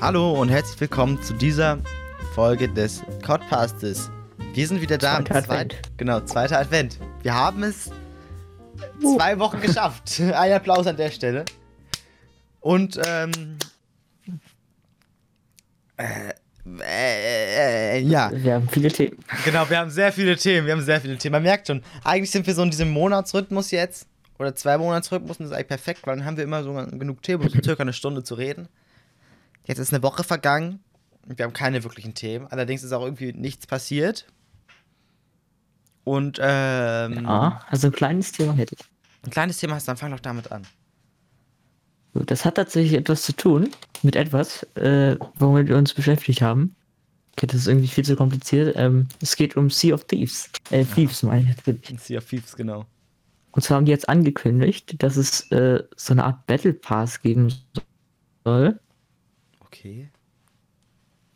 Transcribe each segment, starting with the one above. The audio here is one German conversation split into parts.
Hallo und herzlich willkommen zu dieser Folge des Codpastes. Wir sind wieder da Zweiter am zweit- Advent. Genau, zweiter Advent. Wir haben es zwei Wochen geschafft. Ein Applaus an der Stelle. Und ähm, äh, äh, äh, ja, Wir haben viele Themen. genau, wir haben sehr viele Themen, wir haben sehr viele Themen. Man merkt schon, eigentlich sind wir so in diesem Monatsrhythmus jetzt, oder zwei Monatsrhythmus, und das ist eigentlich perfekt, weil dann haben wir immer so genug Themen, um circa eine Stunde zu reden. Jetzt ist eine Woche vergangen und wir haben keine wirklichen Themen. Allerdings ist auch irgendwie nichts passiert. Und ähm, Ah, also ein kleines Thema hätte ich. ein kleines Thema hast, dann fang doch damit an. Das hat tatsächlich etwas zu tun mit etwas, äh, womit wir uns beschäftigt haben. Okay, das ist irgendwie viel zu kompliziert. Ähm, es geht um Sea of Thieves. Äh, Thieves meine ich natürlich. Sea of Thieves, genau. Und zwar haben die jetzt angekündigt, dass es äh, so eine Art Battle Pass geben soll Okay.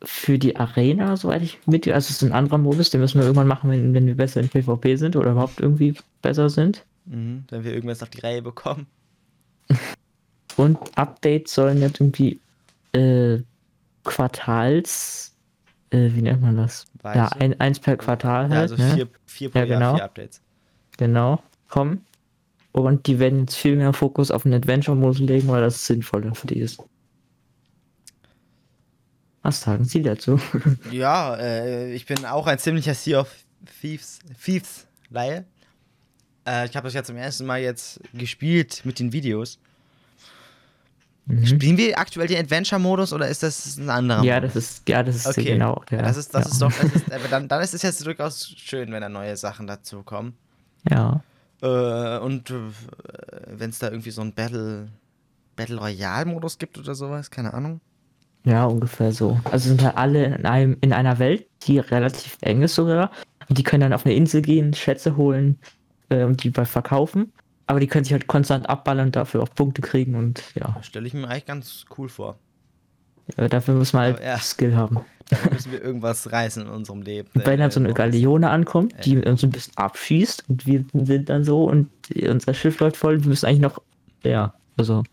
für die Arena, soweit ich mit. Also es ist ein anderer Modus, den müssen wir irgendwann machen, wenn, wenn wir besser in PvP sind oder überhaupt irgendwie besser sind. Mhm, wenn wir irgendwas auf die Reihe bekommen. Und Updates sollen jetzt irgendwie äh, Quartals, äh, wie nennt man das? Weise. Ja, ein, eins per Quartal Ja, halt, also ne? vier, vier pro Ja, Jahr, genau. vier Updates. genau, kommen. Und die werden jetzt viel mehr Fokus auf den Adventure-Modus legen, weil das sinnvoller für die ist. Was sagen Sie dazu? Ja, äh, ich bin auch ein ziemlicher Sea of Thieves, Thieves Laie. Äh, ich habe das ja zum ersten Mal jetzt gespielt mit den Videos. Mhm. Spielen wir aktuell den Adventure-Modus oder ist das ein anderer Ja, Modus? das ist, ja, das ist Okay, genau. ja, das ist, das ja. ist doch, das ist, aber dann, dann ist es jetzt durchaus schön, wenn da neue Sachen dazu kommen. Ja, Äh, und äh, wenn es da irgendwie so einen Battle, Battle Royale-Modus gibt oder sowas, keine Ahnung. Ja, ungefähr so. Also sind halt alle in, einem, in einer Welt, die relativ eng ist sogar. Und die können dann auf eine Insel gehen, Schätze holen äh, und die bei verkaufen. Aber die können sich halt konstant abballern und dafür auch Punkte kriegen und ja, Stelle ich mir eigentlich ganz cool vor. äh, dafür muss man halt ja. Skill haben. Da müssen wir irgendwas reißen in unserem Leben. Und wenn dann so eine Galeone ankommt, die uns ein bisschen abschießt und wir sind dann so und unser Schiff läuft voll, wir müssen eigentlich noch, ja, also,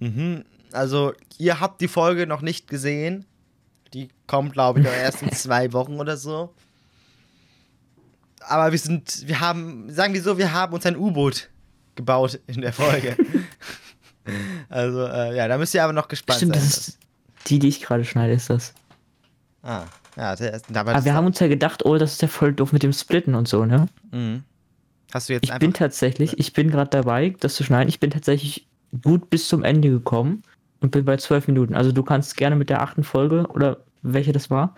Mhm. Also, ihr habt die Folge noch nicht gesehen. Die kommt, glaube ich, auch erst in zwei Wochen oder so. Aber wir sind, wir haben, sagen wir so, wir haben uns ein U-Boot gebaut in der Folge. also, äh, ja, da müsst ihr aber noch gespannt stimmt, sein. das ist die, die ich gerade schneide, ist das. ah, ja, der aber Aber wir haben uns ja gedacht, oh, das ist ja voll doof mit dem Splitten und so, ne? Mhm. Hast du jetzt Ich bin tatsächlich, ich bin gerade dabei, das zu schneiden. Ich bin tatsächlich gut bis zum Ende gekommen und bin bei zwölf Minuten. Also du kannst gerne mit der achten Folge oder welche das war,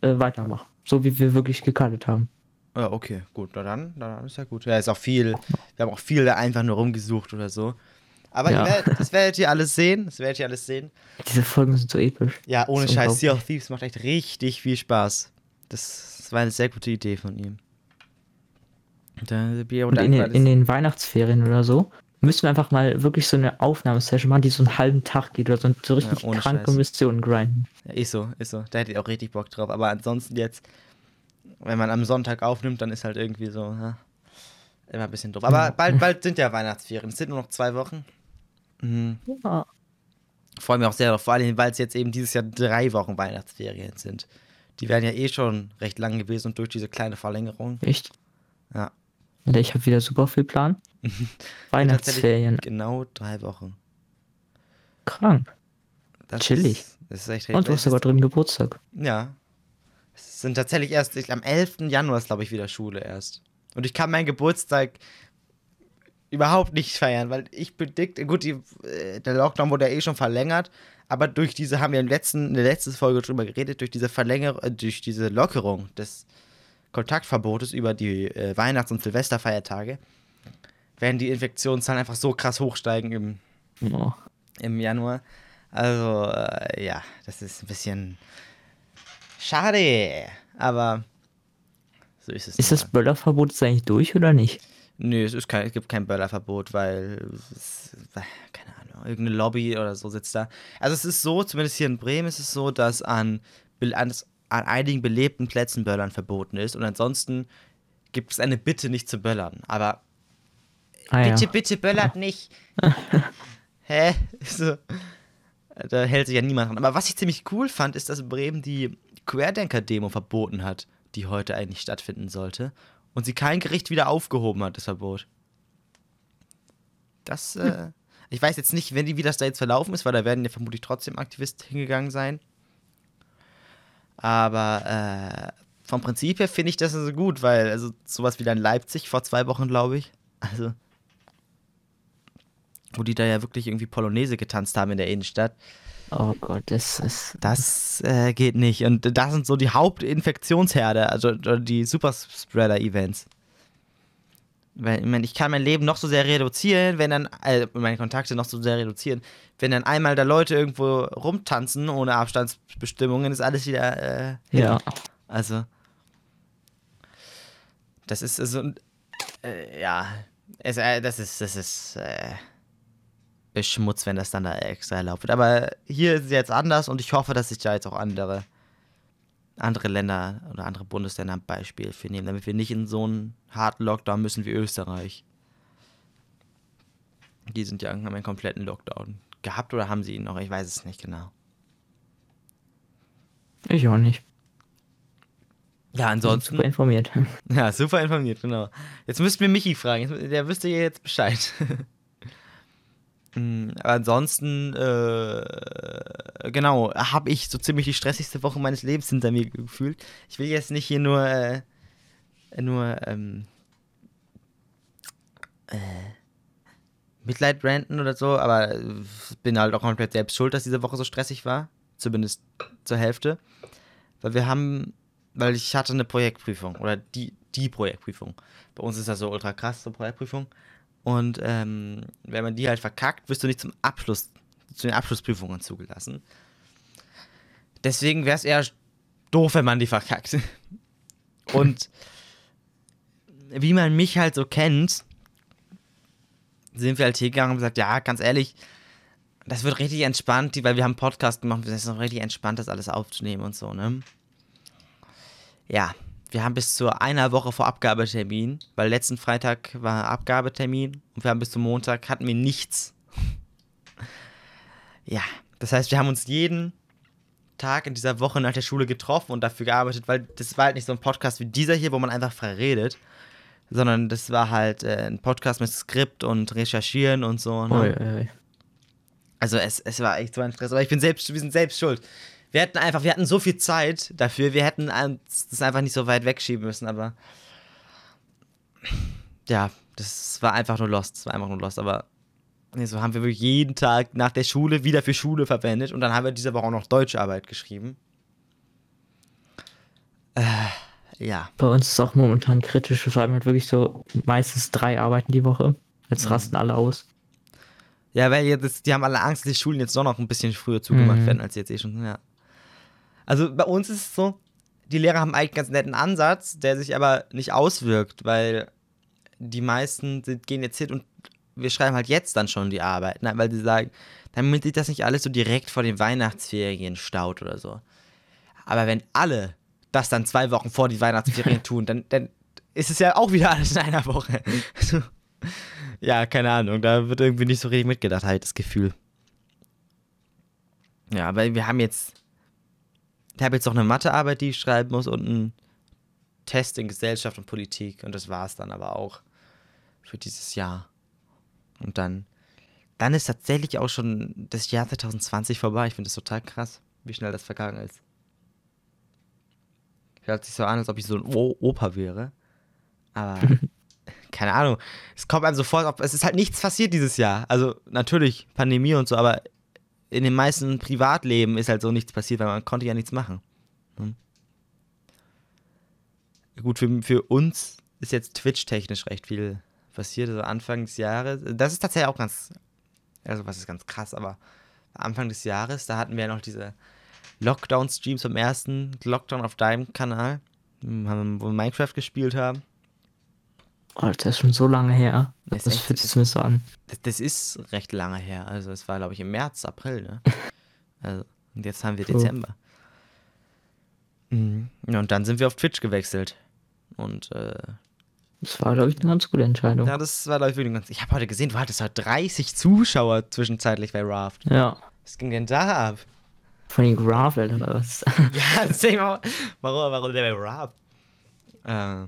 äh, weitermachen. So wie wir wirklich gekartet haben. Ja, okay, gut, na dann, na dann ist ja gut. Ja, ist auch viel, wir haben auch viel da einfach nur rumgesucht oder so. Aber Ja. ihr das werdet ihr alles sehen, das werdet ihr alles sehen. Diese Folgen sind so episch. Ja, ohne Scheiß, Sea of Thieves macht echt richtig viel Spaß. Das, das war eine sehr gute Idee von ihm. Und in den, in den Weihnachtsferien oder so müssen wir einfach mal wirklich so eine Aufnahmesession machen, die so einen halben Tag geht oder so, so richtig ohne kranke Scheiß. Missionen grinden. Ja, ist so, ist so. Da hätte ich auch richtig Bock drauf. Aber ansonsten jetzt, wenn man am Sonntag aufnimmt, dann ist halt irgendwie so, ja, immer ein bisschen doof. Aber Ja. bald, bald sind ja Weihnachtsferien. Es sind nur noch zwei Wochen. Mhm. Ja. Freue mich auch sehr darauf, vor allem, weil es jetzt eben dieses Jahr drei Wochen Weihnachtsferien sind. Die wären ja eh schon recht lang gewesen und durch diese kleine Verlängerung. Echt? Ja. Alter, Ich habe wieder super viel Plan. Weihnachtsferien. Genau drei Wochen. Krank. Das Chillig. Ist, das ist echt Und du hast sogar drin Geburtstag. Ja. Es sind tatsächlich erst, ich, am 11. Januar ist, glaube ich, wieder Schule erst. Und ich kann meinen Geburtstag überhaupt nicht feiern, weil ich bedingt, gut, die, äh, der Lockdown wurde ja eh schon verlängert, aber durch diese, haben wir letzten, in der letzten Folge drüber geredet, durch diese Verlängerung, äh, durch diese Lockerung des Kontaktverbotes über die äh, Weihnachts- und Silvesterfeiertage, werden die Infektionszahlen einfach so krass hochsteigen im, Oh. im Januar. Also, äh, ja, das ist ein bisschen schade. Aber so ist es. Ist das Böllerverbot jetzt eigentlich durch oder nicht? Nö, es, ist kein, es gibt kein Böllerverbot, weil es, äh, keine Ahnung, irgendeine Lobby oder so sitzt da. Also es ist so, zumindest hier in Bremen ist es so, dass an, an, an einigen belebten Plätzen Böllern verboten ist und ansonsten gibt es eine Bitte nicht zu böllern. Aber Ah, bitte, ja. bitte böllert nicht. Hä? So. Da hält sich ja niemand dran. Aber was ich ziemlich cool fand, ist, dass Bremen die Querdenker-Demo verboten hat, die heute eigentlich stattfinden sollte. Und sie kein Gericht wieder aufgehoben hat, das Verbot. Das, äh, ich weiß jetzt nicht, wenn die, wie das da jetzt verlaufen ist, weil da werden ja vermutlich trotzdem Aktivisten hingegangen sein. Aber äh, vom Prinzip her finde ich das also gut, weil also sowas wie dann Leipzig vor zwei Wochen, glaube ich. Also, wo die da ja wirklich irgendwie Polonaise getanzt haben in der Innenstadt. Oh Gott, das ist. Das äh, geht nicht. Und das sind so die Hauptinfektionsherde, also die Superspreader-Events. Weil, ich meine, ich kann mein Leben noch so sehr reduzieren, wenn dann, äh, meine Kontakte noch so sehr reduzieren, wenn dann einmal da Leute irgendwo rumtanzen ohne Abstandsbestimmungen, ist alles wieder, äh, Ja. also. Das ist so, äh, ja, es, äh, das ist, das ist, äh, Schmutz, wenn das dann da extra erlaubt wird. Aber hier ist es jetzt anders und ich hoffe, dass sich da jetzt auch andere, andere Länder oder andere Bundesländer ein Beispiel für nehmen, damit wir nicht in so einen harten Lockdown müssen wie Österreich. Die sind ja haben einen kompletten Lockdown gehabt oder haben sie ihn noch? Ich weiß es nicht genau. Ich auch nicht. Ja, ansonsten. super informiert. Ja, super informiert, genau. Jetzt müssten wir Michi fragen, der wüsste ja jetzt Bescheid. Aber ansonsten, äh, genau, habe ich so ziemlich die stressigste Woche meines Lebens hinter mir gefühlt. Ich will jetzt nicht hier nur, äh, nur, ähm, äh, Mitleid ranten oder so, aber bin halt auch komplett selbst schuld, dass diese Woche so stressig war. Zumindest zur Hälfte. Weil wir haben, weil ich hatte eine Projektprüfung oder die, die Projektprüfung. Bei uns ist das so ultra krass, so Projektprüfung. Und ähm, wenn man die halt verkackt, wirst du nicht zum Abschluss, zu den Abschlussprüfungen zugelassen. Deswegen wäre es eher doof, wenn man die verkackt. Und wie man mich halt so kennt, sind wir halt hingegangen und gesagt, ja, ganz ehrlich, das wird richtig entspannt, weil wir haben einen Podcast gemacht, es ist noch richtig entspannt, das alles aufzunehmen und so, ne? Ja, wir haben bis zu einer Woche vor Abgabetermin, weil letzten Freitag war Abgabetermin und wir haben bis zum Montag, hatten wir nichts. Ja, das heißt, wir haben uns jeden Tag in dieser Woche nach der Schule getroffen und dafür gearbeitet, weil das war halt nicht so ein Podcast wie dieser hier, wo man einfach frei redet, sondern das war halt äh, ein Podcast mit Skript und Recherchieren und so. Ne? Ui, ui. Also es, es war echt so ein Stress, aber ich bin selbst, wir sind selbst schuld. Wir hätten einfach, wir hatten so viel Zeit dafür, wir hätten das einfach nicht so weit wegschieben müssen, aber ja, das war einfach nur Lost, das war einfach nur Lost, aber nee, so haben wir wirklich jeden Tag nach der Schule wieder für Schule verwendet und dann haben wir diese Woche auch noch Deutscharbeit geschrieben. Äh, ja. Bei uns ist es auch momentan kritisch. Wir schreiben halt wirklich so meistens drei Arbeiten die Woche. Jetzt Mhm. rasten alle aus. Ja, weil jetzt, die haben alle Angst, dass die Schulen jetzt doch noch ein bisschen früher zugemacht Mhm. werden, als jetzt eh schon. Ja. Also bei uns ist es so, die Lehrer haben eigentlich einen ganz netten Ansatz, der sich aber nicht auswirkt, weil die meisten sind, gehen jetzt hin und wir schreiben halt jetzt dann schon die Arbeit, ne? weil sie sagen, damit sich das nicht alles so direkt vor den Weihnachtsferien staut oder so. Aber wenn alle das dann zwei Wochen vor die Weihnachtsferien tun, dann, dann ist es ja auch wieder alles in einer Woche. Ja, keine Ahnung, da wird irgendwie nicht so richtig mitgedacht, halt das Gefühl. Ja, aber wir haben jetzt, ich habe jetzt noch eine Mathearbeit, die ich schreiben muss und einen Test in Gesellschaft und Politik und das war es dann aber auch für dieses Jahr. Und dann, dann ist tatsächlich auch schon das Jahr 2020 vorbei. Ich finde das total krass, wie schnell das vergangen ist. Hört sich so an, als ob ich so ein o Opa wäre. Aber keine Ahnung. Es kommt einem so vor, als ob es ist halt nichts passiert dieses Jahr. Also natürlich Pandemie und so, aber in den meisten Privatleben ist halt so nichts passiert, weil man konnte ja nichts machen. Hm. Gut, für, für uns ist jetzt Twitch-technisch recht viel passiert, also Anfang des Jahres. Das ist tatsächlich auch ganz, also was ist ganz krass, aber Anfang des Jahres, da hatten wir ja noch diese Lockdown-Streams vom ersten Lockdown auf deinem Kanal, hm, wo wir Minecraft gespielt haben. Das ist schon so lange her. Das Das fühlt sich mir so an. Das, das ist recht lange her. Also es war, glaube ich, im März, April, ne? Also, und jetzt haben wir Oh. Dezember. Mhm. Ja, und dann sind wir auf Twitch gewechselt. Und äh, Das war, glaube ich, eine ganz gute Entscheidung. ja, das war, glaube ich, wirklich ganz. Ich habe heute gesehen, du hattest halt 30 Zuschauer zwischenzeitlich bei Raft. Ja. Was ging denn da ab? Von den Gravel oder was? Ja, erzähl mal, warum, warum der Rap? Äh,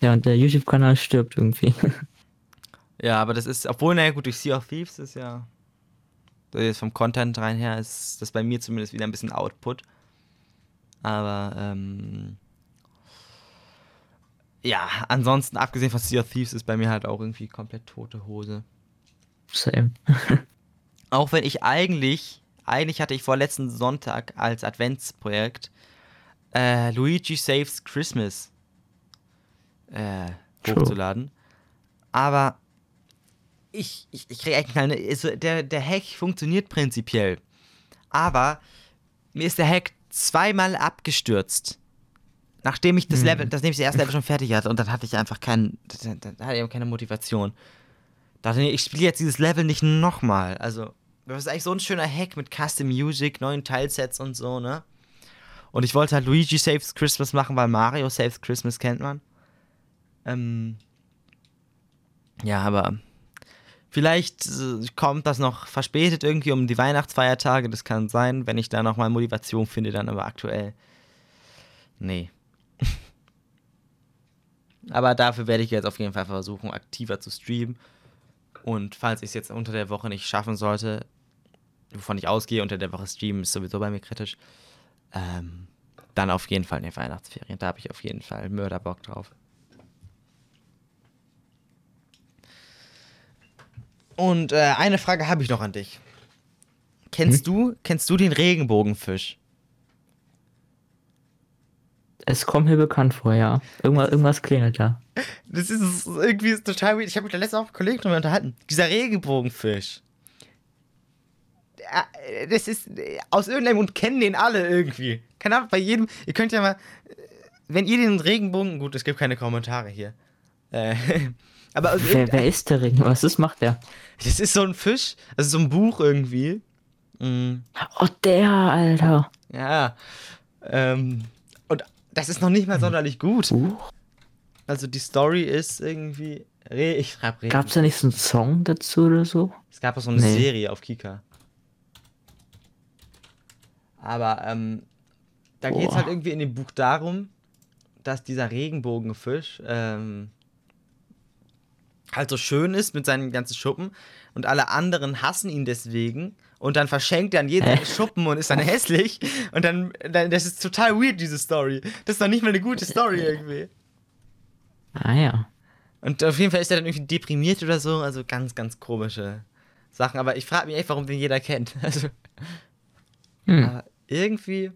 Ja, und der YouTube-Kanal stirbt irgendwie. ja, aber das ist, obwohl, naja, gut, durch Sea of Thieves ist ja, jetzt vom Content rein her, ist das bei mir zumindest wieder ein bisschen Output. Aber, ähm, ja, ansonsten, abgesehen von Sea of Thieves, ist bei mir halt auch irgendwie komplett tote Hose. Same. Auch wenn ich eigentlich, eigentlich hatte ich vor letzten Sonntag als Adventsprojekt äh, Luigi Saves Christmas äh, hochzuladen. Aber ich, ich, ich kriege eigentlich keine. Also der, der Hack funktioniert prinzipiell. Aber mir ist der Hack zweimal abgestürzt. Nachdem ich das Hm. Level, nachdem ich das erste Level schon fertig hatte und dann hatte ich einfach keinen, da, da, da hatte ich keine Motivation. Dachte ich, ich spiele jetzt dieses Level nicht nochmal. Also, das ist eigentlich so ein schöner Hack mit Custom Music, neuen Teilsets und so, ne? Und ich wollte halt Luigi Saves Christmas machen, weil Mario Saves Christmas kennt man. Ähm. Ja, aber vielleicht äh, kommt das noch verspätet irgendwie um die Weihnachtsfeiertage. Das kann sein, wenn ich da nochmal Motivation finde, dann aber aktuell. Nee. aber dafür werde ich jetzt auf jeden Fall versuchen, aktiver zu streamen. Und falls ich es jetzt unter der Woche nicht schaffen sollte, wovon ich ausgehe, unter der Woche streamen ist sowieso bei mir kritisch, ähm, dann auf jeden Fall in den Weihnachtsferien. Da habe ich auf jeden Fall Mörderbock drauf. Und äh, eine Frage habe ich noch an dich. Kennst du, kennst du den Regenbogenfisch? Es kommt mir bekannt vor, ja. Irgendwas, irgendwas klingelt da. Das ist irgendwie total weird. Ich habe mich da letztens auch mit Kollegen drüber unterhalten. Dieser Regenbogenfisch. Äh, Das ist äh, aus irgendeinem Grund kennen den alle irgendwie. Keine Ahnung, bei jedem. Ihr könnt ja mal. äh, Wenn ihr den Regenbogen. Gut, es gibt keine Kommentare hier. Äh, aber Wer, wer ist der Ring? Was ist, macht der? das ist so ein Fisch. Das ist so ein Buch irgendwie. Mm, Oh, der, Alter. ja. Ähm, und das ist noch nicht mal sonderlich gut. Uh, Also die Story ist irgendwie. Ich schreibe Regen. gab's da nicht so einen Song dazu oder so? Es gab auch so eine Nee. Serie auf Kika. Aber ähm, da geht es halt irgendwie in dem Buch darum, dass dieser Regenbogenfisch ähm, halt so schön ist mit seinen ganzen Schuppen und alle anderen hassen ihn deswegen und dann verschenkt er an jeden Hä? Schuppen und ist dann hässlich und dann, dann das ist total weird diese Story. Das ist doch nicht mal eine gute Story irgendwie. Ah ja. Und auf jeden Fall ist er dann irgendwie deprimiert oder so. Also ganz, ganz komische Sachen. Aber ich frage mich echt, warum den jeder kennt. Also, Hm. irgendwie,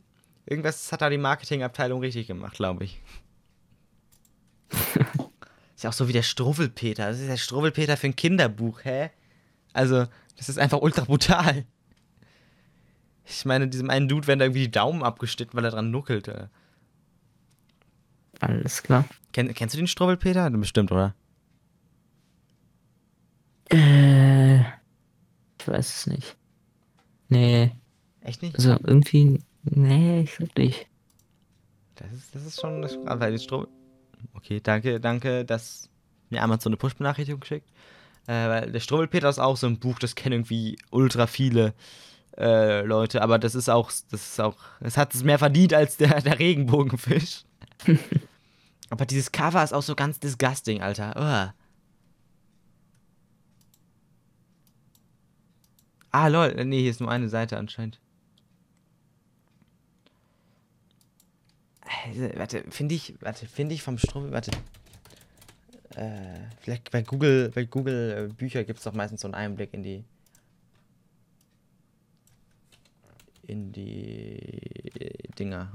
irgendwas hat da die Marketingabteilung richtig gemacht, glaube ich. Ist ja auch so wie der Struwwelpeter. Das ist der Struwwelpeter für ein Kinderbuch, hä? Also, das ist einfach ultra brutal. Ich meine, diesem einen Dude werden da irgendwie die Daumen abgeschnitten, weil er dran nuckelte. Alles klar. Kenn, kennst du den Struwwelpeter? Bestimmt, oder? Äh, ich weiß es nicht. Nee, Echt nicht? also irgendwie, nee, ich glaube nicht. Das ist, das ist schon aber die Strom. Okay, danke, danke, dass mir Amazon eine Push-Benachrichtigung geschickt. Äh, weil der Struwwelpeter ist auch so ein Buch, das kennen irgendwie ultra viele äh, Leute, aber das ist auch, das ist auch, es hat es mehr verdient als der, der Regenbogenfisch. aber dieses Cover ist auch so ganz disgusting, Alter. Uah. Ah, lol, nee, hier ist nur eine Seite anscheinend. Warte, finde ich, warte, finde ich vom Strom, warte. Äh, vielleicht bei Google, bei Google äh, Bücher gibt es doch meistens so einen Einblick in die. In die Dinger.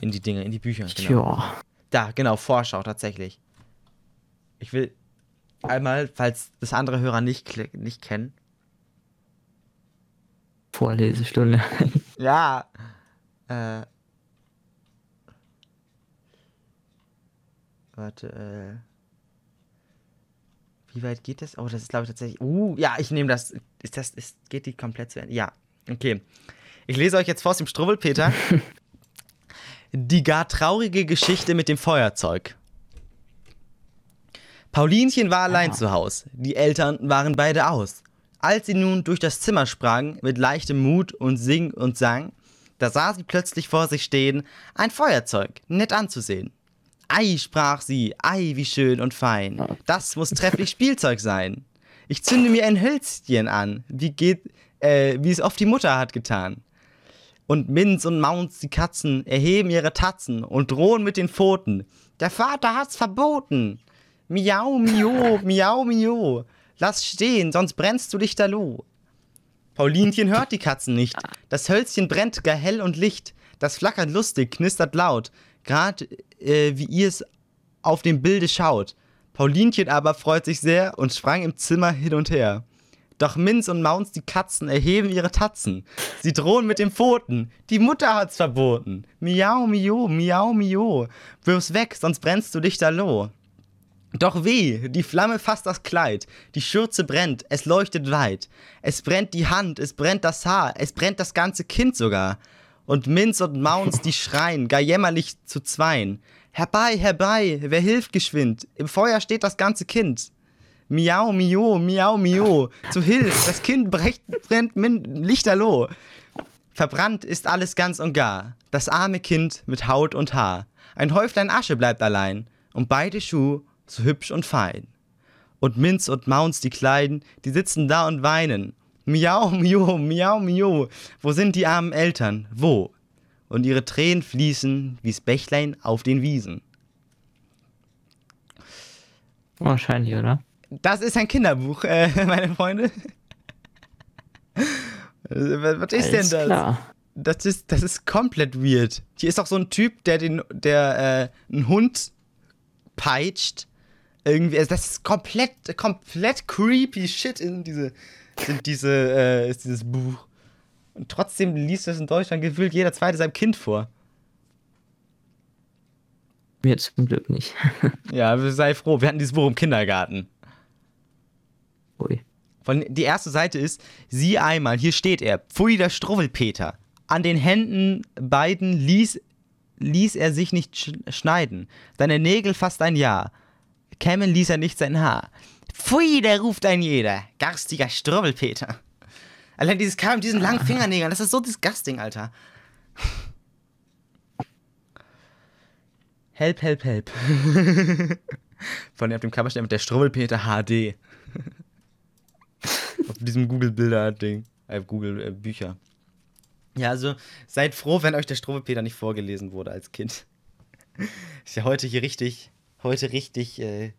In die Dinger, in die Bücher, genau. Ja. Da, genau, Vorschau tatsächlich. Ich will einmal, falls das andere Hörer nicht, nicht kennen. Vorlesestunde. Ja. Äh. Warte, äh. Wie weit geht das? Oh, das ist, glaube ich, tatsächlich. Uh, ja, ich nehme das. Ist das. Ist, geht die komplett zu Ende? Ja. Okay. Ich lese euch jetzt vor aus dem Struwwelpeter. die gar traurige Geschichte mit dem Feuerzeug. Paulinchen war allein Ah. zu Hause. Die Eltern waren beide aus. Als sie nun durch das Zimmer sprang, mit leichtem Mut und sing und sang, da sah sie plötzlich vor sich stehen ein Feuerzeug, nett anzusehen. Ei, sprach sie, ei, wie schön und fein, das muss trefflich Spielzeug sein. Ich zünde mir ein Hölzchen an, wie geht, äh, wie es oft die Mutter hat getan. Und Minz und Maunz, die Katzen, erheben ihre Tatzen und drohen mit den Pfoten. Der Vater hat's verboten. Miau, mio, miau, mio. Lass stehen, sonst brennst du lichterloh. Paulinchen hört die Katzen nicht. Das Hölzchen brennt gar hell und licht. Das flackert lustig, knistert laut. Grad äh, wie ihr es auf dem Bilde schaut. Paulinchen aber freut sich sehr und sprang im Zimmer hin und her. Doch Minz und Maunz, die Katzen, erheben ihre Tatzen. Sie drohen mit den Pfoten. Die Mutter hat's verboten. Miau, mio, miau, mio. Wirf's weg, sonst brennst du lichterloh. Doch weh, die Flamme fasst das Kleid, die Schürze brennt, es leuchtet weit. Es brennt die Hand, es brennt das Haar, es brennt das ganze Kind sogar. Und Minz und Maunz, die schreien, gar jämmerlich zu zweien. Herbei, herbei, wer hilft geschwind? Im Feuer steht das ganze Kind. Miau, mio, miau, mio. Zu Hilf, das Kind brecht, brennt min, lichterloh. Verbrannt ist alles ganz und gar. Das arme Kind mit Haut und Haar. Ein Häuflein Asche bleibt allein. Und beide Schuh so hübsch und fein. Und Minz und Maunz, die Kleiden, die sitzen da und weinen. Miau, mio, miau, mio. Wo sind die armen Eltern? Wo? Und ihre Tränen fließen wie's Bächlein auf den Wiesen. Wahrscheinlich, oder? Das ist ein Kinderbuch, äh, meine Freunde. Was ist denn Alles das? Klar. Das ist, das ist komplett weird. Hier ist auch so ein Typ, der den, der äh, einen Hund peitscht. Irgendwie, also das ist komplett, komplett creepy Shit in diese, sind diese, äh, ist dieses Buch. Und trotzdem liest das in Deutschland gefühlt jeder Zweite seinem Kind vor. Mir zum Glück nicht. Ja, sei froh, wir hatten dieses Buch im Kindergarten. Ui. Von, die erste Seite ist, sieh einmal, hier steht er, Pfui der Struwwelpeter. An den Händen beiden ließ, ließ er sich nicht sch schneiden. Seine Nägel fast ein Jahr. Kämmen ließ er nicht sein Haar. Pfui, der ruft ein jeder. Garstiger Struwwelpeter. Allein dieses Kerl mit diesen langen Fingernägeln, das ist so disgusting, Alter. Help, help, help. Von auf dem Cover steht mit der Struwwelpeter HD. auf diesem Google-Bilder-Ding. Äh, Google-Bücher. Ja, also seid froh, wenn euch der Struwwelpeter nicht vorgelesen wurde als Kind. Ist ja heute hier richtig, heute richtig äh,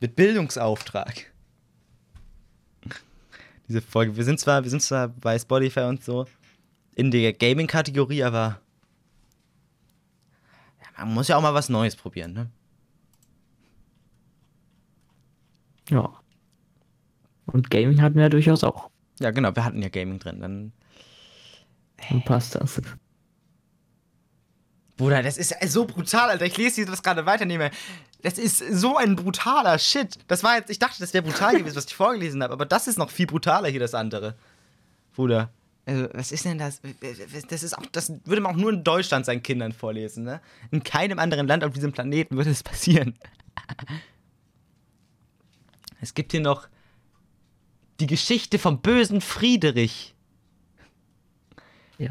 mit Bildungsauftrag. Diese Folge. Wir sind zwar, wir sind zwar bei Spotify und so in der Gaming-Kategorie, aber ja, man muss ja auch mal was Neues probieren, ne? Ja. Und Gaming hatten wir ja durchaus auch. Ja, genau, wir hatten ja Gaming drin. Dann, Dann passt das. Bruder, das ist so brutal, Alter. Ich lese das gerade weiternehme. Das ist so ein brutaler Shit. Das war jetzt, ich dachte, das wäre brutal gewesen, was ich vorgelesen habe, aber das ist noch viel brutaler hier, das andere. Bruder. Also, was ist denn das? Das ist auch, das würde man auch nur in Deutschland seinen Kindern vorlesen, ne? In keinem anderen Land auf diesem Planeten würde es passieren. Es gibt hier noch die Geschichte vom bösen Friedrich. Ja.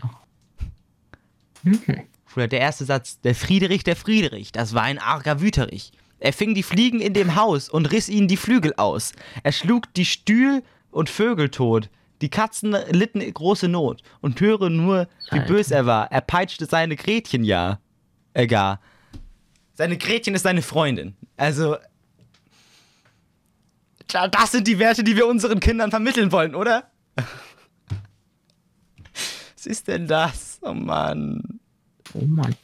Bruder, der erste Satz. Der Friedrich, der Friedrich, das war ein arger Wüterich. Er fing die Fliegen in dem Haus und riss ihnen die Flügel aus. Er schlug die Stühl und Vögel tot. Die Katzen litten große Not. Und höre nur, wie Alter. bös er war. Er peitschte seine Gretchen ja. Äh, gar. Seine Gretchen ist seine Freundin. Also. Das sind die Werte, die wir unseren Kindern vermitteln wollen, oder? Was ist denn das? Oh Mann. Oh Mann.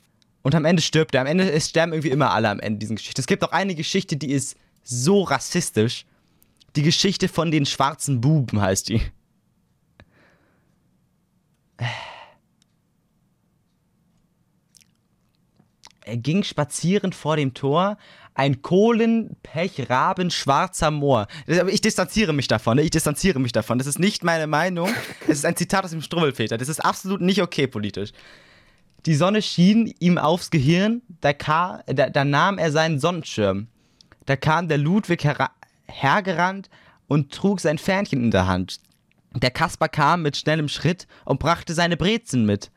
Und am Ende stirbt er. Am Ende es sterben irgendwie immer alle am Ende dieser Geschichte. Es gibt auch eine Geschichte, die ist so rassistisch. Die Geschichte von den schwarzen Buben heißt die. Er ging spazieren vor dem Tor, ein Kohlenpechraben schwarzer Moor. Aber Ich distanziere mich davon, ne? ich distanziere mich davon. Das ist nicht meine Meinung. Es ist ein Zitat aus dem Struwwelpeter. Das ist absolut nicht okay politisch. Die Sonne schien ihm aufs Gehirn, da, kam, da, da nahm er seinen Sonnenschirm. Da kam der Ludwig hera- hergerannt und trug sein Fähnchen in der Hand. Der Kasper kam mit schnellem Schritt und brachte seine Brezen mit.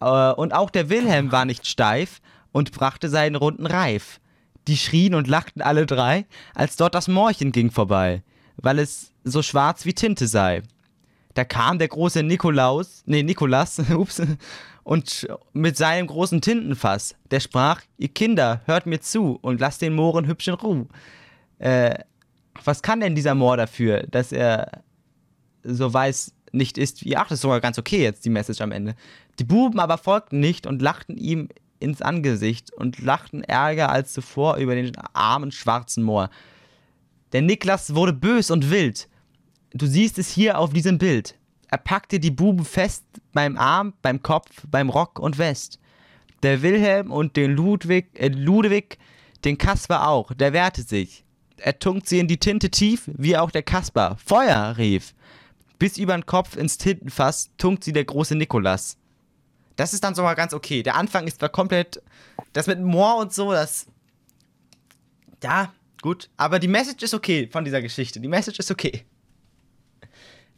Äh, und auch der Wilhelm war nicht steif und brachte seinen runden Reif. Die schrien und lachten alle drei, als dort das Moorchen ging vorbei, weil es so schwarz wie Tinte sei. Da kam der große Nikolaus, nee, Nikolas, ups, und mit seinem großen Tintenfass, der sprach, ihr Kinder, hört mir zu und lasst den Mohren hübsch in Ruhe. Äh, was kann denn dieser Moor dafür, dass er so weiß nicht ist wie, ach, das ist sogar ganz okay jetzt, die Message am Ende. Die Buben aber folgten nicht und lachten ihm ins Angesicht und lachten ärger als zuvor über den armen schwarzen Moor. Der Niklas wurde bös und wild. Du siehst es hier auf diesem Bild. Er packte die Buben fest beim Arm, beim Kopf, beim Rock und West. Der Wilhelm und den Ludwig, äh, Ludwig, den Kasper auch, der wehrte sich. Er tunkt sie in die Tinte tief, wie auch der Kasper. Feuer, rief. Bis über den Kopf ins Tintenfass tunkt sie der große Nikolas. Das ist dann sogar ganz okay. Der Anfang ist zwar komplett. Das mit Moor und so, das. Ja, gut. Aber die Message ist okay von dieser Geschichte. Die Message ist okay.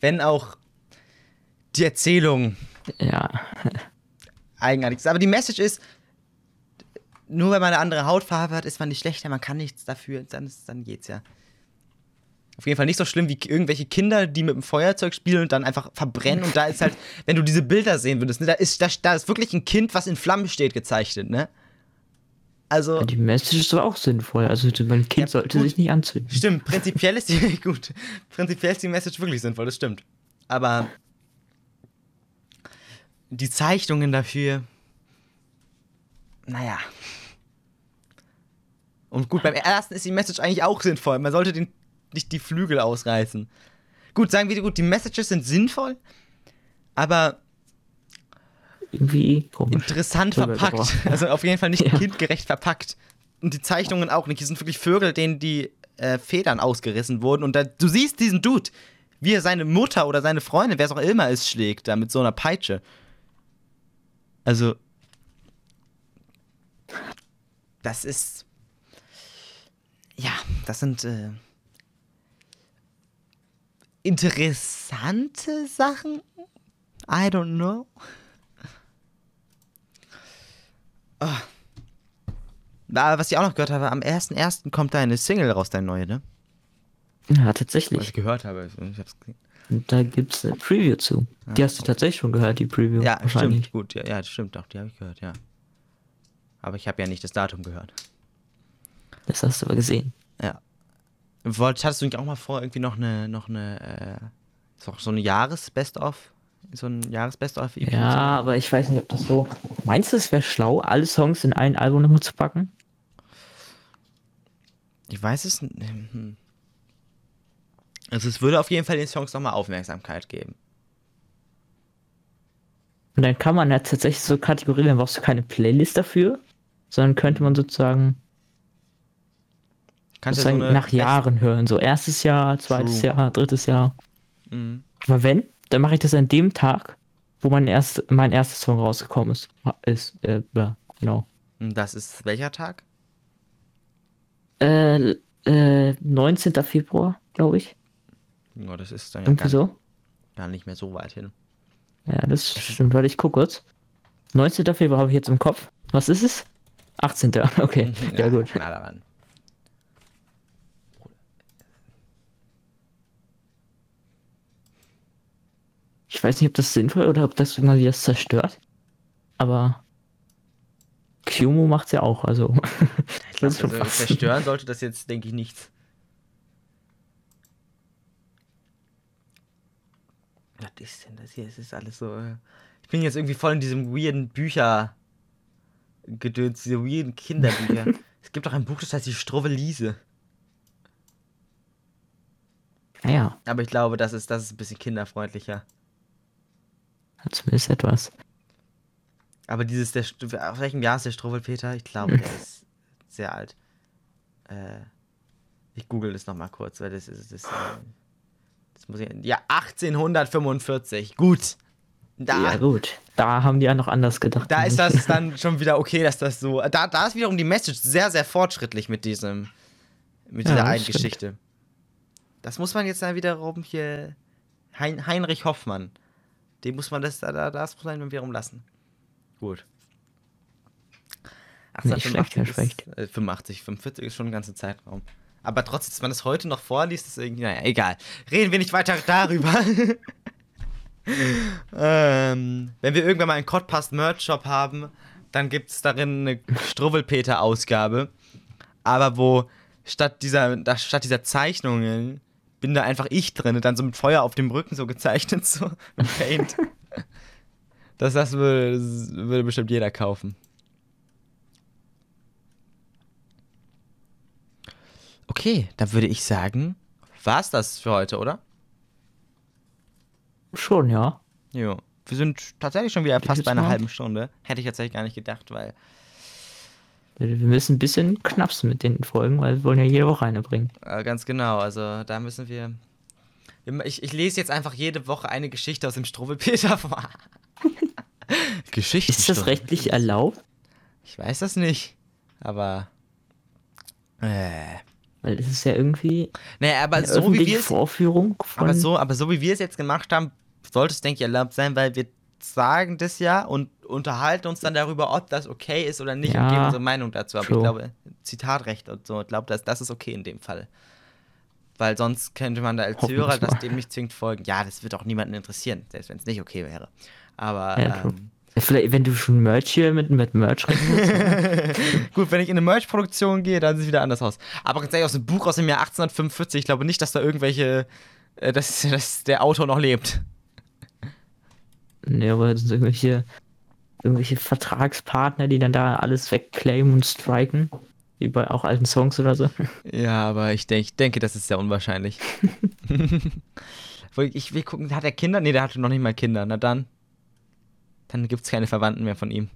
Wenn auch die Erzählung Ja. eigenartig. Aber die Message ist, nur wenn man eine andere Hautfarbe hat, ist man nicht schlechter, man kann nichts dafür, dann, ist, dann geht's ja. Auf jeden Fall nicht so schlimm wie irgendwelche Kinder, die mit dem Feuerzeug spielen und dann einfach verbrennen. Und da ist halt, wenn du diese Bilder sehen würdest, ne, da, ist, da, da ist wirklich ein Kind, was in Flammen steht, gezeichnet, ne? Also. Die Message ist aber auch sinnvoll. Also mein Kind Ja, sollte gut. sich nicht anzünden. Stimmt, prinzipiell ist die gut. Prinzipiell ist die Message wirklich sinnvoll, das stimmt. Aber die Zeichnungen dafür, naja. Und gut, beim ersten ist die Message eigentlich auch sinnvoll. Man sollte den, nicht die Flügel ausreißen. Gut, sagen wir gut, die Messages sind sinnvoll, aber Irgendwie komisch. interessant verpackt. Also auf jeden Fall nicht Ja. kindgerecht verpackt. Und die Zeichnungen auch nicht. Hier sind wirklich Vögel, denen die äh, Federn ausgerissen wurden. Und da, du siehst diesen Dude, wie er seine Mutter oder seine Freundin, wer es auch immer ist, schlägt, da mit so einer Peitsche. Also. Das ist. Ja, das sind. Äh, interessante Sachen. I don't know. Na, was ich auch noch gehört habe, am 1.1. kommt da eine Single raus, dein neue, ne? Ja, Was tatsächlich. ich gehört habe. Ich hab's gesehen. Und da gibt's eine Preview zu. Die hast du tatsächlich schon gehört, die Preview. Ja, wahrscheinlich. stimmt. Gut, ja, ja, das stimmt doch. Die habe ich gehört, ja. Aber ich habe ja nicht das Datum gehört. Das hast du aber gesehen. Ja. Wollt, hattest du nicht auch mal vor, irgendwie noch eine, noch eine, äh, so, so eine Jahres-Best-of? So ein Jahres-Best-of? Ja, aber ich weiß nicht, ob das so. Meinst du, es wäre schlau, alle Songs in ein Album nochmal zu packen? Ich weiß es nicht. Hm. Also es würde auf jeden Fall den Songs nochmal Aufmerksamkeit geben. Und dann kann man ja tatsächlich so Kategorien, dann brauchst du keine Playlist dafür, sondern könnte man sozusagen, Kannst sozusagen eine nach Jahren hören. So erstes Jahr, zweites True. Jahr, drittes Jahr. Mhm. Aber wenn, dann mache ich das an dem Tag, wo mein, erst, mein erster Song rausgekommen ist. ist äh, ja, genau. Das ist welcher Tag? Äh, äh, 19. Februar, glaube ich. Ja, das ist dann ja Irgendwie gar, so. gar nicht mehr so weit hin. Ja, das stimmt. Warte, ich guck kurz. 19. Februar habe ich jetzt im Kopf. Was ist es? 18. Okay, ja, gut. Na daran. Ich weiß nicht, ob das sinnvoll oder ob das immer wieder zerstört. Aber Kyumo macht's ja auch, also. Ich glaub, also zerstören sollte das jetzt, denke ich, nichts. Ist denn das hier? Es ist alles so. äh, Ich bin jetzt irgendwie voll in diesem weirden Bücher. Gedöns, diese weirden Kinderbücher. es gibt auch ein Buch, das heißt die Struwweliese. Naja, Aber ich glaube, das ist, das ist ein bisschen kinderfreundlicher. hat zumindest etwas. Aber dieses, der, aus welchem Jahr ist der Struwwelpeter? Ich glaube, der ist sehr alt. Äh, ich google das nochmal kurz, weil das ist, das, äh, muss ich, ja, 1845, gut. Da, Ja, gut. Da haben die ja noch anders gedacht. da ist das dann schon wieder okay, dass das so, da, da ist wiederum die Message sehr, sehr fortschrittlich mit diesem, mit Ja, dieser das einen stimmt. Geschichte. Das muss man jetzt dann wiederum hier Hein Heinrich Hoffmann. Den muss man das, da, das muss man wiederum lassen. Gut. Nicht schlecht, nicht schlecht. Ist, äh, 85, 45 ist schon ein ganzer Zeitraum. Aber trotzdem, dass man es heute noch vorliest, ist irgendwie, naja, egal. Reden wir nicht weiter darüber. ähm, wenn wir irgendwann mal einen Codpast Merch Shop haben, dann gibt es darin eine Struwwelpeter-Ausgabe. Aber wo statt dieser, statt dieser Zeichnungen bin da einfach ich drin dann so mit Feuer auf dem Rücken so gezeichnet, so mit Paint. das, das würde, würde bestimmt jeder kaufen. Okay, dann würde ich sagen, war es das für heute, oder? Schon, ja. Jo. Wir sind tatsächlich schon wieder fast bei einer halben Stunde. Hätte ich tatsächlich gar nicht gedacht, weil. Wir müssen ein bisschen knapsen mit den Folgen, weil wir wollen ja jede Woche eine bringen. Ganz genau, also da müssen wir. Ich, ich lese jetzt einfach jede Woche eine Geschichte aus dem Struwwelpeter vor. Geschichte. Ist das rechtlich erlaubt? Ich weiß das nicht. Aber. Äh. Weil es ist ja irgendwie. Naja, aber so wie wir es. Vorführung von aber, so, aber so wie wir es jetzt gemacht haben, sollte es, denke ich, erlaubt sein, weil wir sagen das ja und unterhalten uns dann darüber, ob das okay ist oder nicht ja, und geben unsere Meinung dazu. Aber true. ich glaube, Zitatrecht und so, ich glaube, das, das ist okay in dem Fall. Weil sonst könnte man da als Hörer das dem nicht zwingend folgen. Ja, das wird auch niemanden interessieren, selbst wenn es nicht okay wäre. Aber. Ja, ähm, Vielleicht, wenn du schon Merch hier mit, mit Merch Gut, wenn ich in eine Merch-Produktion gehe, dann sieht es wieder anders aus. Aber ganz ehrlich, aus einem Buch aus dem Jahr 1845, ich glaube nicht, dass da irgendwelche, äh, dass, dass der Autor noch lebt. Nee, aber das sind irgendwelche, irgendwelche Vertragspartner, die dann da alles wegclaimen und striken. Wie bei auch alten Songs oder so. Ja, aber ich, denk, ich denke, das ist sehr unwahrscheinlich. ich will gucken, hat er Kinder? Nee, der hatte noch nicht mal Kinder. Na dann. Dann gibt es keine Verwandten mehr von ihm.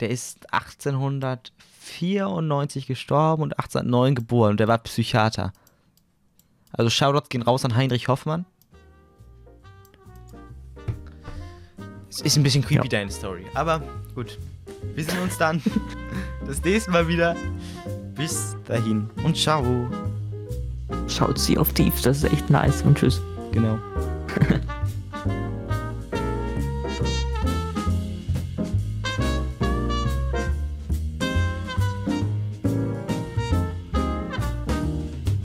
Der ist 1894 gestorben und 1809 geboren und der war Psychiater. Also Shoutouts gehen raus an Heinrich Hoffmann. Es ist ein bisschen creepy, ja. deine Story. Aber gut. Wir sehen uns dann das nächste Mal wieder. Bis dahin und ciao. Schaut sie auf tief, das ist echt nice und tschüss. Genau.